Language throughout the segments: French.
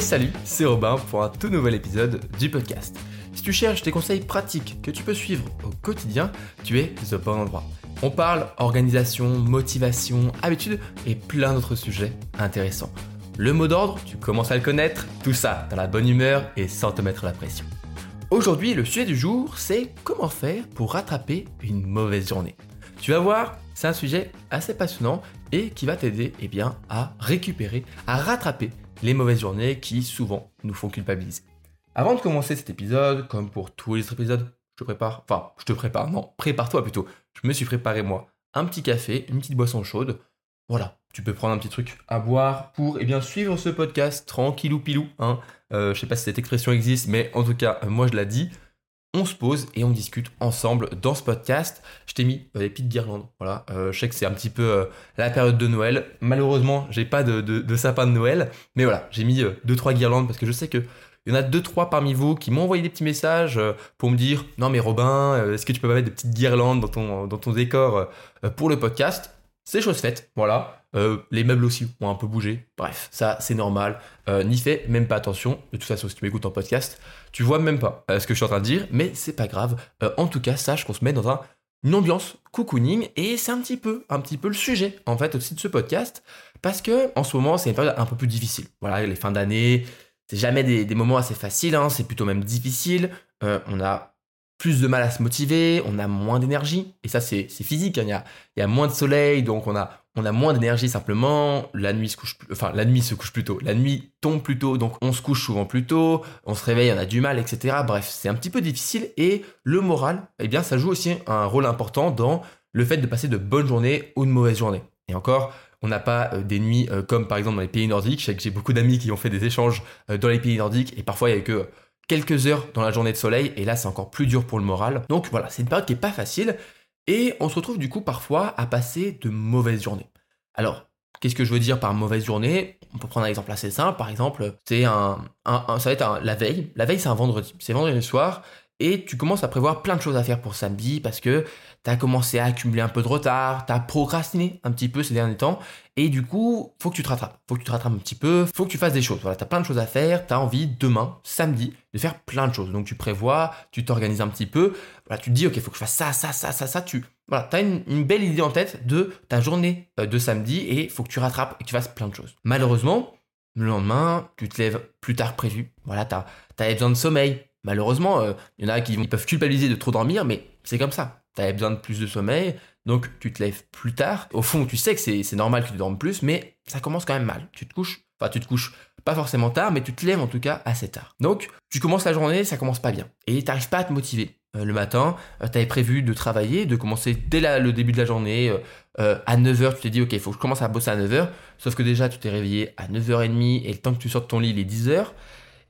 Salut, c'est Robin pour un tout nouvel épisode du podcast. Si tu cherches des conseils pratiques que tu peux suivre au quotidien, tu es au bon endroit. On parle organisation, motivation, habitude et plein d'autres sujets intéressants. Le mot d'ordre, tu commences à le connaître, tout ça dans la bonne humeur et sans te mettre la pression. Aujourd'hui, le sujet du jour, c'est comment faire pour rattraper une mauvaise journée. Tu vas voir, c'est un sujet assez passionnant et qui va t'aider eh à récupérer, à rattraper les mauvaises journées qui souvent nous font culpabiliser. Avant de commencer cet épisode, comme pour tous les autres épisodes, je te prépare, enfin, je te prépare, non, prépare-toi plutôt. Je me suis préparé moi un petit café, une petite boisson chaude. Voilà, tu peux prendre un petit truc à boire pour eh bien suivre ce podcast tranquillou pilou. Hein. Euh, je sais pas si cette expression existe, mais en tout cas, moi je la dis on se pose et on discute ensemble dans ce podcast. Je t'ai mis euh, des petites guirlandes. Voilà, euh, je sais que c'est un petit peu euh, la période de Noël. Malheureusement, j'ai pas de, sapin de Noël, mais voilà, j'ai mis deux trois guirlandes parce que je sais que il y en a deux trois parmi vous qui m'ont envoyé des petits messages pour me dire non mais Robin, est-ce que tu peux pas mettre des petites guirlandes dans ton décor pour le podcast? C'est chose faite. Voilà. les meubles aussi ont un peu bougé. Bref, ça c'est normal. N'y fais même pas attention. De toute façon, si tu m'écoutes en podcast, tu vois même pas euh, ce que je suis en train de dire, mais c'est pas grave. Euh, en tout cas, sache qu'on se met dans un, une ambiance cocooning et c'est un petit peu, un petit peu le sujet en fait aussi de ce podcast parce que en ce moment c'est une période un peu plus difficile. Voilà, les fins d'année, c'est jamais des, moments assez faciles, hein, c'est plutôt même difficile. Euh, on a plus de mal à se motiver, on a moins d'énergie, et ça c'est physique, hein. il, y a, moins de soleil, donc on a, on a moins d'énergie simplement, la nuit se couche, enfin la nuit se couche plus tôt, la nuit tombe plus tôt, donc on se couche souvent plus tôt, on se réveille, on a du mal, etc. Bref, c'est un petit peu difficile, et le moral, eh bien ça joue aussi un rôle important dans le fait de passer de bonnes journées ou de mauvaises journées. Et encore, on n'a pas euh, des nuits euh, comme par exemple dans les pays nordiques, je sais que j'ai beaucoup d'amis qui ont fait des échanges euh, dans les pays nordiques, et parfois il y a que quelques heures dans la journée de soleil, et là c'est encore plus dur pour le moral. Donc voilà, c'est une période qui est pas facile, et on se retrouve du coup parfois à passer de mauvaises journées. Alors, qu'est-ce que je veux dire par mauvaise journée? On peut prendre un exemple assez simple, par exemple, c'est un, ça va être la veille. La veille c'est un vendredi, c'est vendredi soir, et tu commences à prévoir plein de choses à faire pour samedi parce que tu as commencé à accumuler un peu de retard, tu as procrastiné un petit peu ces derniers temps et du coup, faut que tu te rattrapes. Faut que tu te rattrapes un petit peu, faut que tu fasses des choses. Voilà, tu as plein de choses à faire, tu as envie demain, samedi, de faire plein de choses. Donc tu prévois, tu t'organises un petit peu, voilà, tu te dis OK, faut que je fasse ça ça ça ça ça tu voilà, tu as une, belle idée en tête de ta journée euh, de samedi et faut que tu rattrapes et que tu fasses plein de choses. Malheureusement, le lendemain, tu te lèves plus tard que prévu. Voilà, tu as, besoin de sommeil, Malheureusement, il euh, y en a qui peuvent culpabiliser de trop dormir, mais c'est comme ça. Tu avais besoin de plus de sommeil, donc tu te lèves plus tard. Au fond, tu sais que c'est normal que tu dormes plus, mais ça commence quand même mal. Tu te couches, enfin tu te couches pas forcément tard, mais tu te lèves en tout cas assez tard. Donc tu commences la journée, ça commence pas bien. Et tu n'arrives pas à te motiver. Euh, le matin, euh, tu avais prévu de travailler, de commencer dès le début de la journée, à 9h, tu t'es dit, ok, il faut que je commence à bosser à 9h, sauf que déjà, tu t'es réveillé à 9h30 et le temps que tu sortes de ton lit, il est 10h,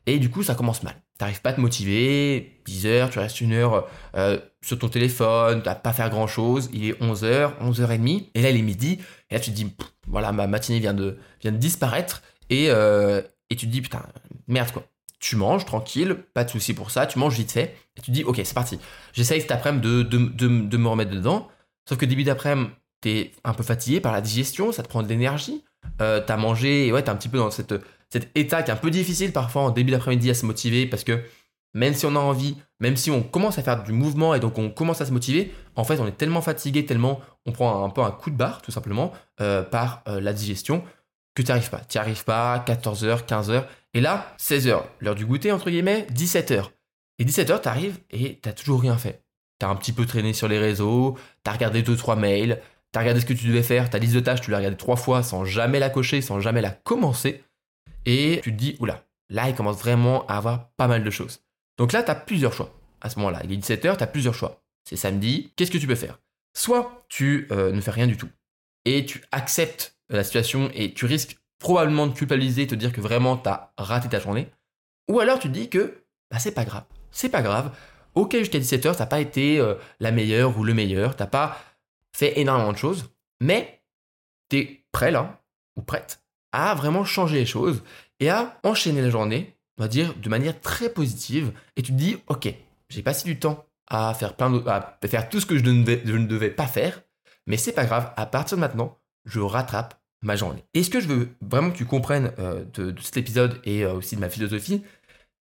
et du coup, ça commence mal t'arrives pas à te motiver, 10 heures, tu restes une heure euh, sur ton téléphone, t'as pas faire grand chose, il est 11 h 11 h 30 et là il est midi, et là tu te dis, voilà, ma matinée vient de, vient de disparaître, et, euh, et tu te dis, putain, merde quoi. Tu manges tranquille, pas de souci pour ça, tu manges vite fait, et tu te dis, ok, c'est parti. J'essaye cet après-midi de, de, de, de, me remettre dedans, sauf que début d'après-midi, t'es un peu fatigué par la digestion, ça te prend de l'énergie, euh, t'as mangé, et ouais, t'es un petit peu dans cette cet état qui est un peu difficile parfois en début d'après-midi à se motiver parce que même si on a envie, même si on commence à faire du mouvement et donc on commence à se motiver, en fait on est tellement fatigué, tellement on prend un peu un coup de barre tout simplement euh, par euh, la digestion que tu arrives pas. Tu arrives pas, 14h, 15h, et là 16h, l'heure du goûter entre guillemets, 17h. Et 17h tu arrives et tu toujours rien fait. Tu as un petit peu traîné sur les réseaux, tu as regardé 2-3 mails, tu as regardé ce que tu devais faire, ta liste de tâches tu l'as regardé 3 fois sans jamais la cocher, sans jamais la commencer et tu te dis, oula, là, il commence vraiment à avoir pas mal de choses. Donc là, tu as plusieurs choix. À ce moment-là, il est 17h, tu as plusieurs choix. C'est samedi, qu'est-ce que tu peux faire? Soit tu euh, ne fais rien du tout et tu acceptes la situation et tu risques probablement de culpabiliser, te dire que vraiment tu as raté ta journée. Ou alors tu te dis que bah, c'est pas grave. C'est pas grave. Ok, jusqu'à 17h, ça n'a pas été euh, la meilleure ou le meilleur, t'as pas fait énormément de choses, mais tu es prêt là, ou prête, à vraiment changer les choses et à enchaîner la journée, on va dire, de manière très positive. Et tu te dis, ok, j'ai passé du temps à faire plein de, à faire tout ce que je ne, devais, je ne devais pas faire, mais c'est pas grave. À partir de maintenant, je rattrape ma journée. Et ce que je veux vraiment que tu comprennes euh, de, cet épisode et euh, aussi de ma philosophie,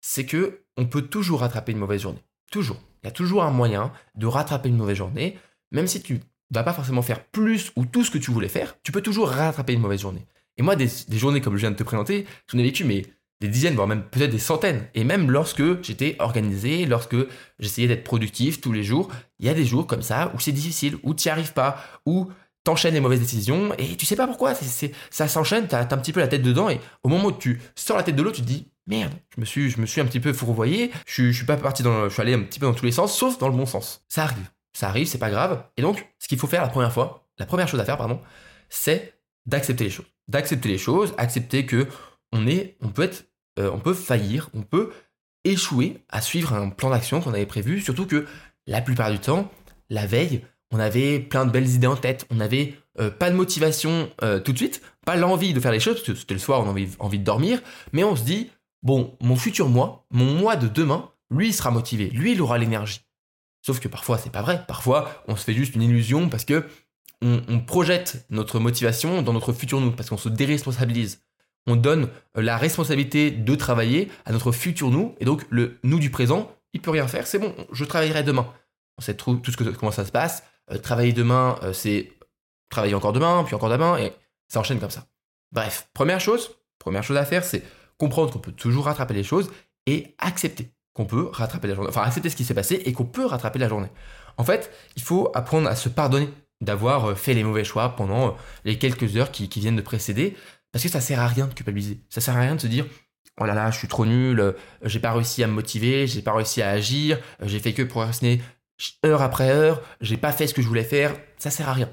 c'est que on peut toujours rattraper une mauvaise journée. Toujours. Il y a toujours un moyen de rattraper une mauvaise journée, même si tu vas pas forcément faire plus ou tout ce que tu voulais faire, tu peux toujours rattraper une mauvaise journée. Et moi, des, journées comme je viens de te présenter, j'en ai vécu mais des dizaines, voire même peut-être des centaines. Et même lorsque j'étais organisé, lorsque j'essayais d'être productif tous les jours, il y a des jours comme ça où c'est difficile, où tu n'y arrives pas, où t'enchaînes les mauvaises décisions et tu sais pas pourquoi. Ça s'enchaîne, t'as, as un petit peu la tête dedans et au moment où tu sors la tête de l'eau, tu te dis merde, je me suis, je me suis un petit peu fourvoyé, je, je suis pas parti dans, je suis allé un petit peu dans tous les sens, sauf dans le bon sens. Ça arrive, ça arrive, c'est pas grave. Et donc, ce qu'il faut faire la première fois, la première chose à faire, pardon, c'est d'accepter les choses, d'accepter les choses, accepter que on est, on peut être, euh, on peut faillir, on peut échouer à suivre un plan d'action qu'on avait prévu, surtout que la plupart du temps, la veille, on avait plein de belles idées en tête, on avait euh, pas de motivation euh, tout de suite, pas l'envie de faire les choses, parce que c'était le soir, on avait envie de dormir, mais on se dit, bon, mon futur moi, mon moi de demain, lui, il sera motivé, lui, il aura l'énergie. Sauf que parfois, c'est pas vrai. Parfois, on se fait juste une illusion parce que on, projette notre motivation dans notre futur nous, parce qu'on se déresponsabilise. On donne euh, la responsabilité de travailler à notre futur nous, et donc le nous du présent, il peut rien faire, c'est bon, je travaillerai demain. On sait tout, ce que, comment ça se passe, euh, travailler demain, euh, c'est travailler encore demain, puis encore demain, et ça enchaîne comme ça. Bref, première chose, première chose à faire, c'est comprendre qu'on peut toujours rattraper les choses et accepter qu'on peut rattraper la journée. Enfin, accepter ce qui s'est passé et qu'on peut rattraper la journée. En fait, il faut apprendre à se pardonner d'avoir euh, fait les mauvais choix pendant les quelques heures qui, viennent de précéder, parce que ça sert à rien de culpabiliser. Ça sert à rien de se dire oh là là, je suis trop nul, j'ai pas réussi à me motiver, j'ai pas réussi à agir, j'ai fait que procrastiner heure après heure, j'ai pas fait ce que je voulais faire, ça sert à rien.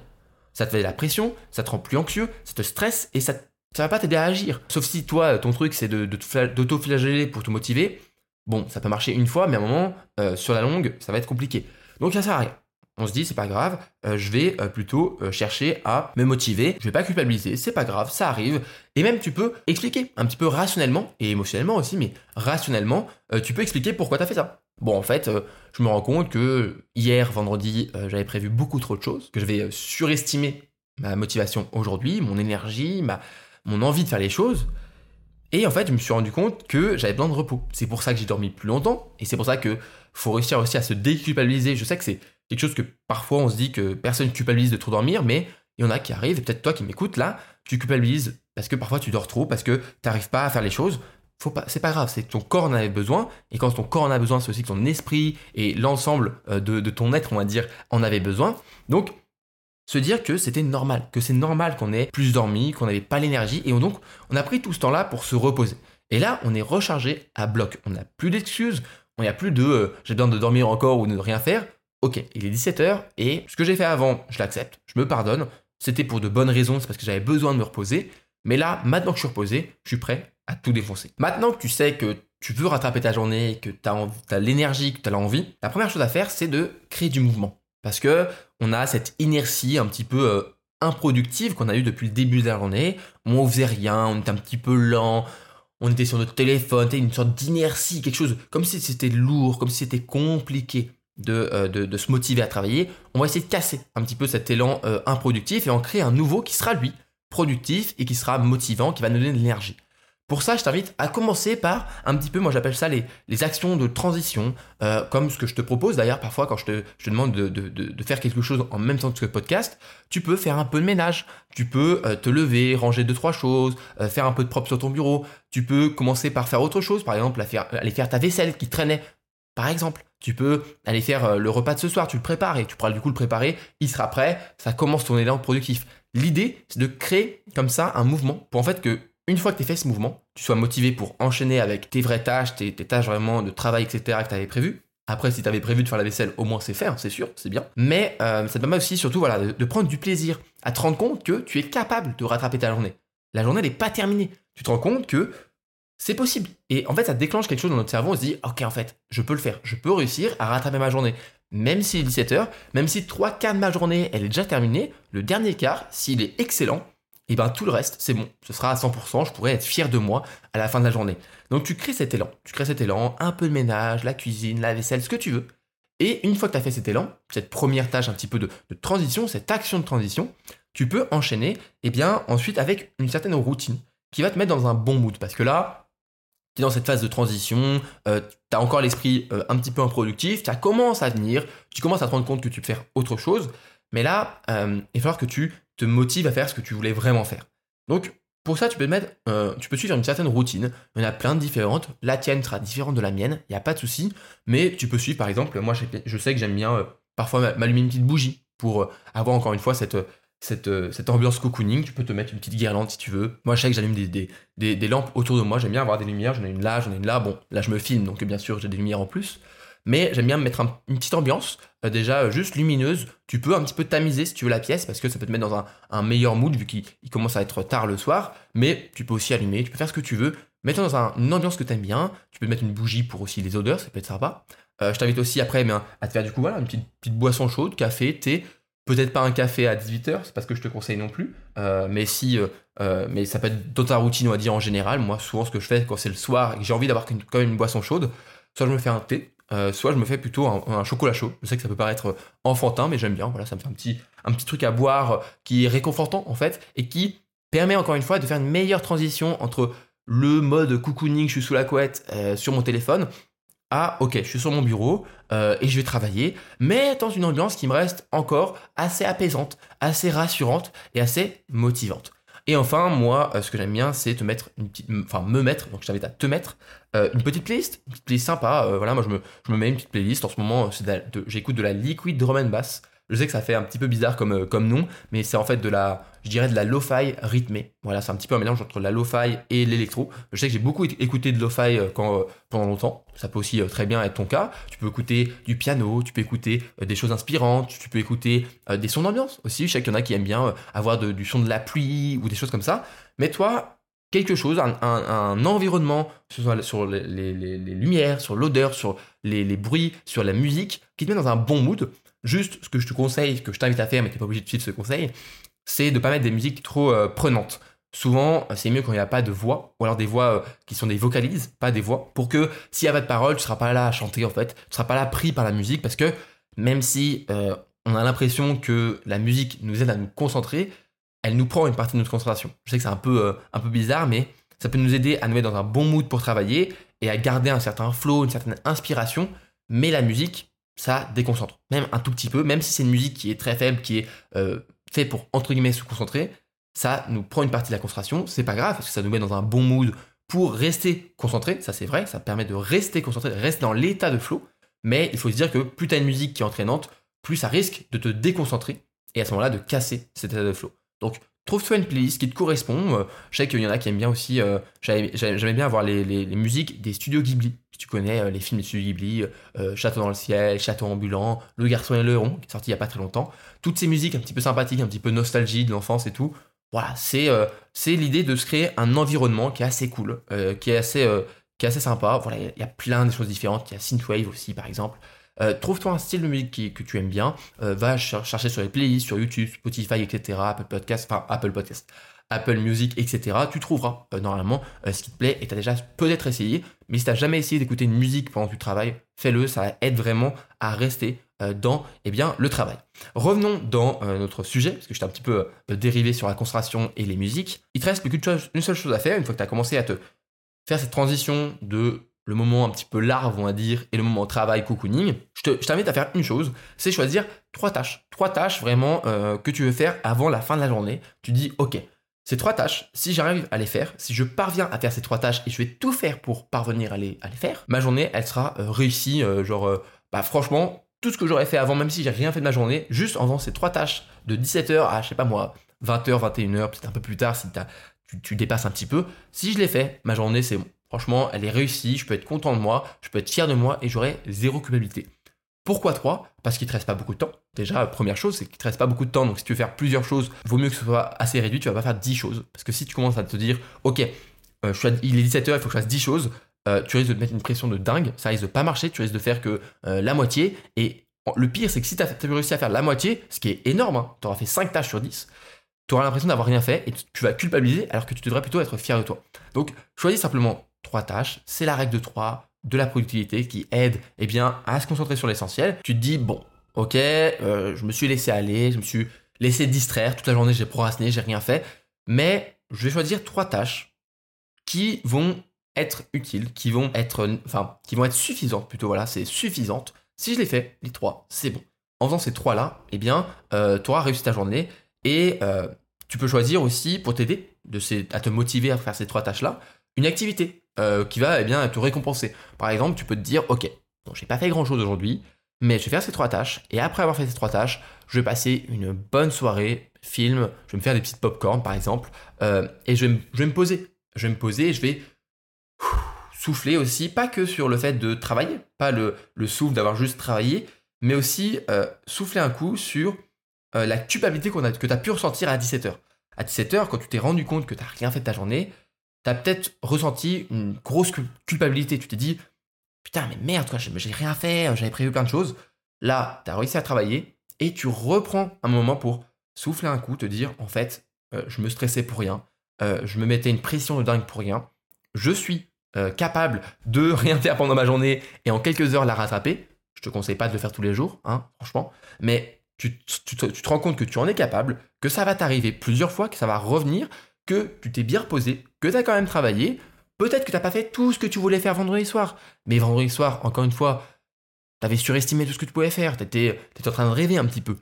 Ça te fait de la pression, ça te rend plus anxieux, ça te stresse et ça, ça va pas t'aider à agir. Sauf si toi, ton truc, c'est d'auto-flageller pour te motiver. Bon, ça peut marcher une fois, mais à un moment, euh, sur la longue, ça va être compliqué. Donc ça sert à rien. On se dit, c'est pas grave, euh, je vais euh, plutôt chercher à me motiver, je vais pas culpabiliser, c'est pas grave, ça arrive. Et même tu peux expliquer un petit peu rationnellement, et émotionnellement aussi, mais rationnellement, tu peux expliquer pourquoi tu as fait ça. Bon, en fait, euh, je me rends compte que hier, vendredi, euh, j'avais prévu beaucoup trop de choses, que j'avais surestimé ma motivation aujourd'hui, mon énergie, ma, mon envie de faire les choses. Et en fait, je me suis rendu compte que j'avais besoin de repos. C'est pour ça que j'ai dormi plus longtemps, et c'est pour ça que faut réussir aussi à se déculpabiliser. Je sais que c'est quelque chose que parfois on se dit que personne culpabilise de trop dormir, mais il y en a qui arrivent, et peut-être toi qui m'écoutes là, tu culpabilises parce que parfois tu dors trop, parce que tu n'arrives pas à faire les choses faut pas, c'est pas grave, c'est que ton corps en avait besoin, et quand ton corps en a besoin, c'est aussi que ton esprit et l'ensemble euh, de, ton être, on va dire, en avait besoin. Donc, se dire que c'était normal, que c'est normal qu'on ait plus dormi, qu'on n'avait pas l'énergie, et donc, on a pris tout ce temps-là pour se reposer. Et là, on est rechargé à bloc. On n'a plus d'excuses, on n'y a plus de euh, j'ai besoin de dormir encore ou de ne rien faire. Ok, il est 17h, et ce que j'ai fait avant, je l'accepte, je me pardonne. C'était pour de bonnes raisons, c'est parce que j'avais besoin de me reposer. Mais là, maintenant que je suis reposé, je suis prêt à tout défoncer. Maintenant que tu sais que tu veux rattraper ta journée, que tu as, l'énergie, que tu as l'envie, la première chose à faire, c'est de créer du mouvement. Parce que on a cette inertie un petit peu euh, improductive qu'on a eu depuis le début de la journée. On faisait rien, on était un petit peu lent, on était sur notre téléphone, une sorte d'inertie, quelque chose comme si c'était lourd, comme si c'était compliqué euh, de, de, se motiver à travailler. On va essayer de casser un petit peu cet élan euh, improductif et en créer un nouveau qui sera lui productif et qui sera motivant, qui va nous donner de l'énergie. Pour ça, je t'invite à commencer par un petit peu, moi j'appelle ça les, les, actions de transition, euh, comme ce que je te propose d'ailleurs parfois quand je te, je demande de, de, de, faire quelque chose en même temps que le podcast, tu peux faire un peu de ménage, tu peux te lever, ranger deux trois choses, faire un peu de propre sur ton bureau, tu peux commencer par faire autre chose, par exemple aller faire ta vaisselle qui traînait, par exemple. Tu peux aller faire le repas de ce soir, tu le prépares et tu pourras du coup le préparer, il sera prêt, ça commence ton élan productif. L'idée, c'est de créer comme ça un mouvement pour en fait que une fois que tu fait ce mouvement, tu sois motivé pour enchaîner avec tes vraies tâches, tes, tâches vraiment de travail, etc., que tu avais prévu. Après, si tu avais prévu de faire la vaisselle, au moins c'est fait, hein, c'est sûr, c'est bien. Mais euh, ça te permet aussi, surtout, voilà, de, prendre du plaisir, à te rendre compte que tu es capable de rattraper ta journée. La journée n'est pas terminée. Tu te rends compte que c'est possible. Et en fait, ça déclenche quelque chose dans notre cerveau. On se dit, ok, en fait, je peux le faire. Je peux réussir à rattraper ma journée. Même s'il est 17h, même si trois quarts de ma journée, elle est déjà terminée, le dernier quart, s'il est excellent, et ben tout le reste, c'est bon, ce sera à 100%, je pourrais être fier de moi à la fin de la journée. Donc tu crées cet élan, tu crées cet élan, un peu de ménage, la cuisine, la vaisselle, ce que tu veux. Et une fois que tu as fait cet élan, cette première tâche un petit peu de, transition, cette action de transition, tu peux enchaîner, et eh bien, ensuite avec une certaine routine qui va te mettre dans un bon mood. Parce que là, tu es dans cette phase de transition, euh, tu as encore l'esprit euh, un petit peu improductif, tu commences à venir, tu commences à te rendre compte que tu peux faire autre chose, mais là, euh, il va falloir que tu te motives à faire ce que tu voulais vraiment faire. Donc, pour ça, tu peux mettre, tu peux suivre une certaine routine. Il y en a plein de différentes. La tienne sera différente de la mienne, il n'y a pas de souci. Mais tu peux suivre, par exemple, moi, je sais que j'aime bien parfois m'allumer une petite bougie pour avoir encore une fois cette, cette, euh, cette ambiance cocooning. Tu peux te mettre une petite guirlande si tu veux. Moi, je sais que j'allume des, des, des, lampes autour de moi. J'aime bien avoir des lumières. J'en ai une là, j'en ai une là. Bon, là, je me filme, donc bien sûr, j'ai des lumières en plus. Mais j'aime bien me mettre une petite ambiance, euh, déjà euh, juste lumineuse. Tu peux un petit peu tamiser si tu veux la pièce, parce que ça peut te mettre dans un, un meilleur mood, vu qu'il commence à être tard le soir. Mais tu peux aussi allumer, tu peux faire ce que tu veux. Mets-toi dans une ambiance que tu aimes bien. Tu peux mettre une bougie pour aussi les odeurs, ça peut être sympa. je t'invite aussi après mais, à te faire du coup voilà, une petite, petite boisson chaude, café, thé, Peut-être pas un café à 18h, c'est pas ce que je te conseille non plus. Euh, mais si, euh, euh, mais ça peut être dans ta routine, on va dire en général. Moi, souvent, ce que je fais quand c'est le soir et que j'ai envie d'avoir quand même une boisson chaude, soit je me fais un thé, soit je me fais plutôt un, chocolat chaud. Je sais que ça peut paraître enfantin, mais j'aime bien. Voilà, ça me fait un petit, un petit truc à boire qui est réconfortant en fait et qui permet encore une fois de faire une meilleure transition entre le mode cocooning, je suis sous la couette sur mon téléphone, ah ok, je suis sur mon bureau euh, et je vais travailler, mais dans une ambiance qui me reste encore assez apaisante, assez rassurante et assez motivante. Et enfin, moi, euh, ce que j'aime bien, c'est te mettre une petite, enfin me mettre, donc je t'invite à te mettre euh, une petite playlist, une petite playlist sympa. voilà, moi je me, je me mets une petite playlist en ce moment. J'écoute de la liquid drum and bass. Je sais que ça fait un petit peu bizarre comme, euh, comme nom, mais c'est en fait de la, je dirais de la lo-fi rythmée. Voilà, c'est un petit peu un mélange entre la lo-fi et l'électro. Je sais que j'ai beaucoup écouté de lo-fi euh, quand, euh, pendant longtemps. Ça peut aussi très bien être ton cas. Tu peux écouter du piano, tu peux écouter des choses inspirantes, tu peux écouter des sons d'ambiance aussi. Je sais qu'il y en a qui aiment bien avoir du son de la pluie ou des choses comme ça. Mais toi, quelque chose, un, environnement, sur, sur les, les, lumières, sur l'odeur, sur les, les, bruits, sur la musique, qui te met dans un bon mood. Juste, ce que je te conseille, que je t'invite à faire, mais tu n'es pas obligé de suivre ce conseil, c'est de pas mettre des musiques trop euh, prenantes. Souvent, c'est mieux quand il n'y a pas de voix, ou alors des voix euh, qui sont des vocalises, pas des voix, pour que s'il n'y a pas de paroles, tu ne seras pas là à chanter en fait, tu ne seras pas là pris par la musique, parce que même si euh, on a l'impression que la musique nous aide à nous concentrer, elle nous prend une partie de notre concentration. Je sais que c'est un peu, un peu bizarre, mais ça peut nous aider à nous mettre dans un bon mood pour travailler et à garder un certain flow, une certaine inspiration, mais la musique, ça déconcentre. Même un tout petit peu, même si c'est une musique qui est très faible, qui est euh, faite pour, entre guillemets, se concentrer, ça nous prend une partie de la concentration. C'est pas grave, parce que ça nous met dans un bon mood pour rester concentré. Ça, c'est vrai, ça permet de rester concentré, de rester dans l'état de flow. Mais il faut se dire que plus t'as une musique qui est entraînante, plus ça risque de te déconcentrer et à ce moment-là de casser cet état de flow. Donc, trouve-toi une playlist qui te correspond. Euh, je sais qu'il y en a qui aiment bien aussi. Euh, j'aimais bien avoir les, musiques des studios Ghibli tu connais euh, les films de Studio Ghibli, euh, Château dans le ciel, Château ambulant, Le garçon et le rond, qui est sorti il y a pas très longtemps. Toutes ces musiques un petit peu sympathiques, un petit peu nostalgie de l'enfance et tout. Voilà, c'est c'est l'idée de se créer un environnement qui est assez cool, qui est assez qui est assez sympa. Voilà, il y, a plein de choses différentes. Il y a synthwave aussi, par exemple. Trouve-toi un style de musique que tu aimes bien. va chercher sur les playlists, sur YouTube, Spotify, etc. Apple Podcast, Apple Podcast. Apple Music, etc. Tu trouveras euh, normalement euh, ce qui te plaît et tu as déjà peut-être essayé. Mais si tu jamais essayé d'écouter une musique pendant que tu travailles, fais-le, ça aide vraiment à rester euh, dans eh bien, le travail. Revenons dans notre sujet, parce que je t'ai un petit peu dérivé sur la concentration et les musiques. Il te reste plus qu'une seule chose à faire, une fois que tu as commencé à te faire cette transition de le moment un petit peu larve, on va dire, et le moment travail, cocooning, je t'invite à faire une chose, c'est choisir trois tâches. Trois tâches vraiment que tu veux faire avant la fin de la journée. Tu dis, ok, ces trois tâches, si j'arrive à les faire, si je parviens à faire ces trois tâches et je vais tout faire pour parvenir à les, à les faire, ma journée, elle sera euh, réussie. Euh, genre, euh, bah franchement, tout ce que j'aurais fait avant, même si j'ai rien fait de ma journée, juste en faisant ces trois tâches de 17h à, je sais pas moi, 20h, 21h, peut-être un peu plus tard si tu, tu, dépasses un petit peu, si je l'ai fait, ma journée, c'est bon. Franchement, elle est réussie, je peux être content de moi, je peux être fier de moi et j'aurai zéro culpabilité. Pourquoi 3 Parce qu'il te reste pas beaucoup de temps. Déjà, première chose, c'est qu'il te reste pas beaucoup de temps. Donc, si tu veux faire plusieurs choses, vaut mieux que ce soit assez réduit. Tu vas pas faire 10 choses. Parce que si tu commences à te dire, OK, euh, il est 17h, il faut que je fasse 10 choses, euh, tu risques de te mettre une pression de dingue. Ça risque de pas marcher. Tu risques de faire que euh, la moitié. Et le pire, c'est que si tu as, réussi à faire la moitié, ce qui est énorme, hein, tu auras fait 5 tâches sur 10, tu auras l'impression d'avoir rien fait et tu vas culpabiliser alors que tu devrais plutôt être fier de toi. Donc, choisis simplement 3 tâches. C'est la règle de 3 de la productivité qui aide eh bien, à se concentrer sur l'essentiel. Tu te dis, bon, ok, euh, je me suis laissé aller, je me suis laissé distraire. Toute la journée, j'ai procrastiné, j'ai rien fait. Mais je vais choisir trois tâches qui vont être utiles, qui vont être, enfin, qui vont être suffisantes plutôt. Voilà, c'est suffisante. Si je les fais, les trois, c'est bon. En faisant ces trois-là, eh bien, euh, tu auras réussi ta journée et euh, tu peux choisir aussi pour t'aider à te motiver à faire ces trois tâches-là, une activité euh, qui va eh bien te récompenser. Par exemple, tu peux te dire, ok, bon, j'ai pas fait grand-chose aujourd'hui, mais je vais faire ces trois tâches et après avoir fait ces trois tâches, je vais passer une bonne soirée, film, je vais me faire des petites pop-corn par exemple, et je vais, me poser. Je vais me poser et je vais souffler aussi, pas que sur le fait de travailler, pas le, le souffle d'avoir juste travaillé, mais aussi euh, souffler un coup sur euh, la culpabilité qu'on a, que tu as pu ressentir à 17h. À 17h, quand tu t'es rendu compte que tu n'as rien fait de ta journée, tu as peut-être ressenti une grosse culpabilité. Tu t'es dit, putain, mais merde, quoi, j'ai rien fait, j'avais prévu plein de choses. Là, tu as réussi à travailler et tu reprends un moment pour souffler un coup, te dire, en fait, euh, je me stressais pour rien, je me mettais une pression de dingue pour rien, je suis capable de rien faire pendant ma journée et en quelques heures la rattraper. Je te conseille pas de le faire tous les jours, hein, franchement. Mais tu, te rends compte que tu en es capable, que ça va t'arriver plusieurs fois, que ça va revenir, que tu t'es bien reposé, que tu as quand même travaillé. Peut-être que tu n'as pas fait tout ce que tu voulais faire vendredi soir. Mais vendredi soir, encore une fois, tu avais surestimé tout ce que tu pouvais faire. Tu étais, en train de rêver un petit peu.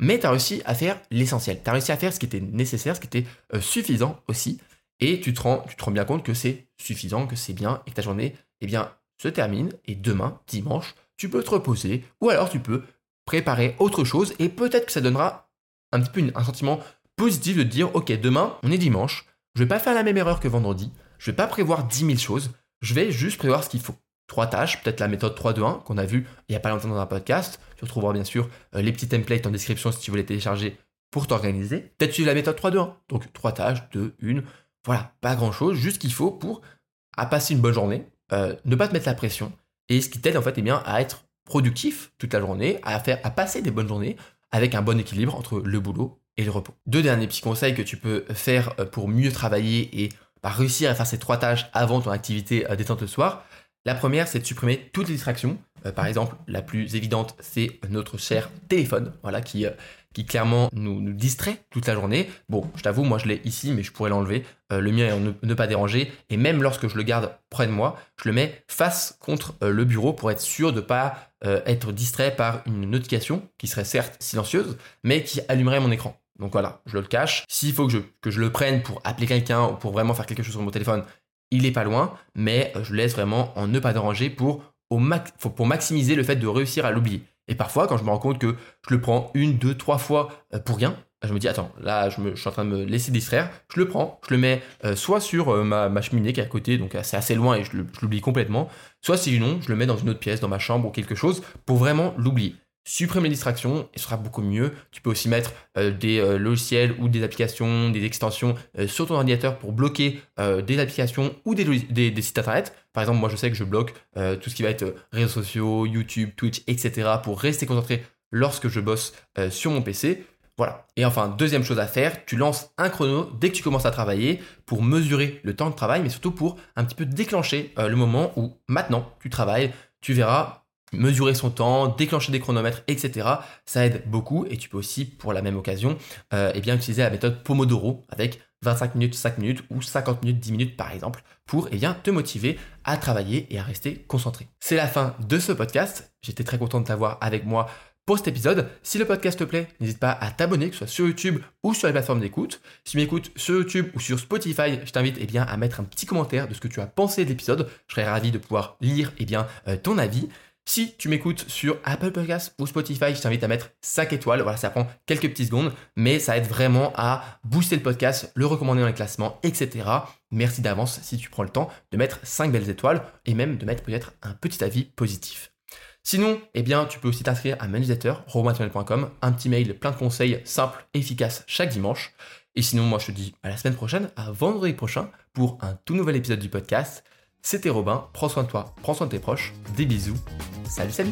Mais tu as réussi à faire l'essentiel. Tu as réussi à faire ce qui était nécessaire, ce qui était euh, suffisant aussi. Et tu te, rends, tu te rends bien compte que c'est suffisant, que c'est bien et que ta journée eh bien, se termine. Et demain, dimanche, tu peux te reposer, ou alors tu peux préparer autre chose, et peut-être que ça donnera un petit peu un sentiment positif de dire, ok, demain, on est dimanche, je vais pas faire la même erreur que vendredi, je vais pas prévoir 10 000 choses, je vais juste prévoir ce qu'il faut. Trois tâches, peut-être la méthode 3-2-1 qu'on a vu il y a pas longtemps dans un podcast. Tu retrouveras bien sûr euh, les petits templates en description si tu veux les télécharger pour t'organiser. Peut-être suivre la méthode 3-2-1. Donc trois tâches, deux, une. Voilà, pas grand chose, juste ce qu'il faut pour passer une bonne journée, euh, ne pas te mettre la pression, et ce qui t'aide en fait eh bien, à être productif toute la journée, à, faire, à passer des bonnes journées avec un bon équilibre entre le boulot et le repos. Deux derniers petits conseils que tu peux faire euh, pour mieux travailler et réussir à faire ces trois tâches avant ton activité euh, détente le soir. La première, c'est de supprimer toutes les distractions. Euh, par exemple, la plus évidente, c'est notre cher téléphone, voilà, qui, qui clairement nous, nous distrait toute la journée. Bon, je t'avoue, moi je l'ai ici, mais je pourrais l'enlever. Le mien est en ne, pas déranger. Et même lorsque je le garde près de moi, je le mets face contre le bureau pour être sûr de ne pas être distrait par une notification qui serait certes silencieuse, mais qui allumerait mon écran. Donc voilà, je le cache. S'il faut que je, le prenne pour appeler quelqu'un ou pour vraiment faire quelque chose sur mon téléphone, il est pas loin, mais je laisse vraiment en ne pas déranger pour, maximiser le fait de réussir à l'oublier. Et parfois, quand je me rends compte que je le prends une, deux, trois fois euh, pour rien, je me dis, attends, là, je, suis en train de me laisser distraire. Je le prends, je le mets euh, soit sur euh, ma, cheminée qui est à côté, donc c'est assez loin et je l'oublie complètement, soit sinon, je le mets dans une autre pièce, dans ma chambre ou quelque chose, pour vraiment l'oublier supprime les distractions et ce sera beaucoup mieux. Tu peux aussi mettre euh, des euh, logiciels ou des applications, des extensions euh, sur ton ordinateur pour bloquer des applications ou des, des, sites internet. Par exemple, moi je sais que je bloque tout ce qui va être réseaux sociaux, YouTube, Twitch, etc. pour rester concentré lorsque je bosse sur mon PC. Voilà. Et enfin, deuxième chose à faire, tu lances un chrono dès que tu commences à travailler pour mesurer le temps de travail, mais surtout pour un petit peu déclencher le moment où maintenant tu travailles. Tu verras, mesurer son temps, déclencher des chronomètres, etc. Ça aide beaucoup et tu peux aussi, pour la même occasion, euh, eh bien, utiliser la méthode Pomodoro avec 25 minutes, 5 minutes ou 50 minutes, 10 minutes par exemple, pour eh bien, te motiver à travailler et à rester concentré. C'est la fin de ce podcast. J'étais très content de t'avoir avec moi pour cet épisode. Si le podcast te plaît, n'hésite pas à t'abonner, que ce soit sur YouTube ou sur les plateformes d'écoute. Si tu m'écoutes sur YouTube ou sur Spotify, je t'invite eh bien, à mettre un petit commentaire de ce que tu as pensé de l'épisode. Je serais ravi de pouvoir lire eh bien, euh, ton avis. Si tu m'écoutes sur Apple Podcasts ou Spotify, je t'invite à mettre 5 étoiles. Voilà, ça prend quelques petites secondes, mais ça aide vraiment à booster le podcast, le recommander dans les classements, etc. Merci d'avance si tu prends le temps de mettre 5 belles étoiles et même de mettre peut-être un petit avis positif. Sinon, eh bien, tu peux aussi t'inscrire à ma newsletter, un petit mail plein de conseils simples efficaces chaque dimanche. Et sinon, moi, je te dis à la semaine prochaine, à vendredi prochain, pour un tout nouvel épisode du podcast. C'était Robin, prends soin de toi, prends soin de tes proches, des bisous, salut salut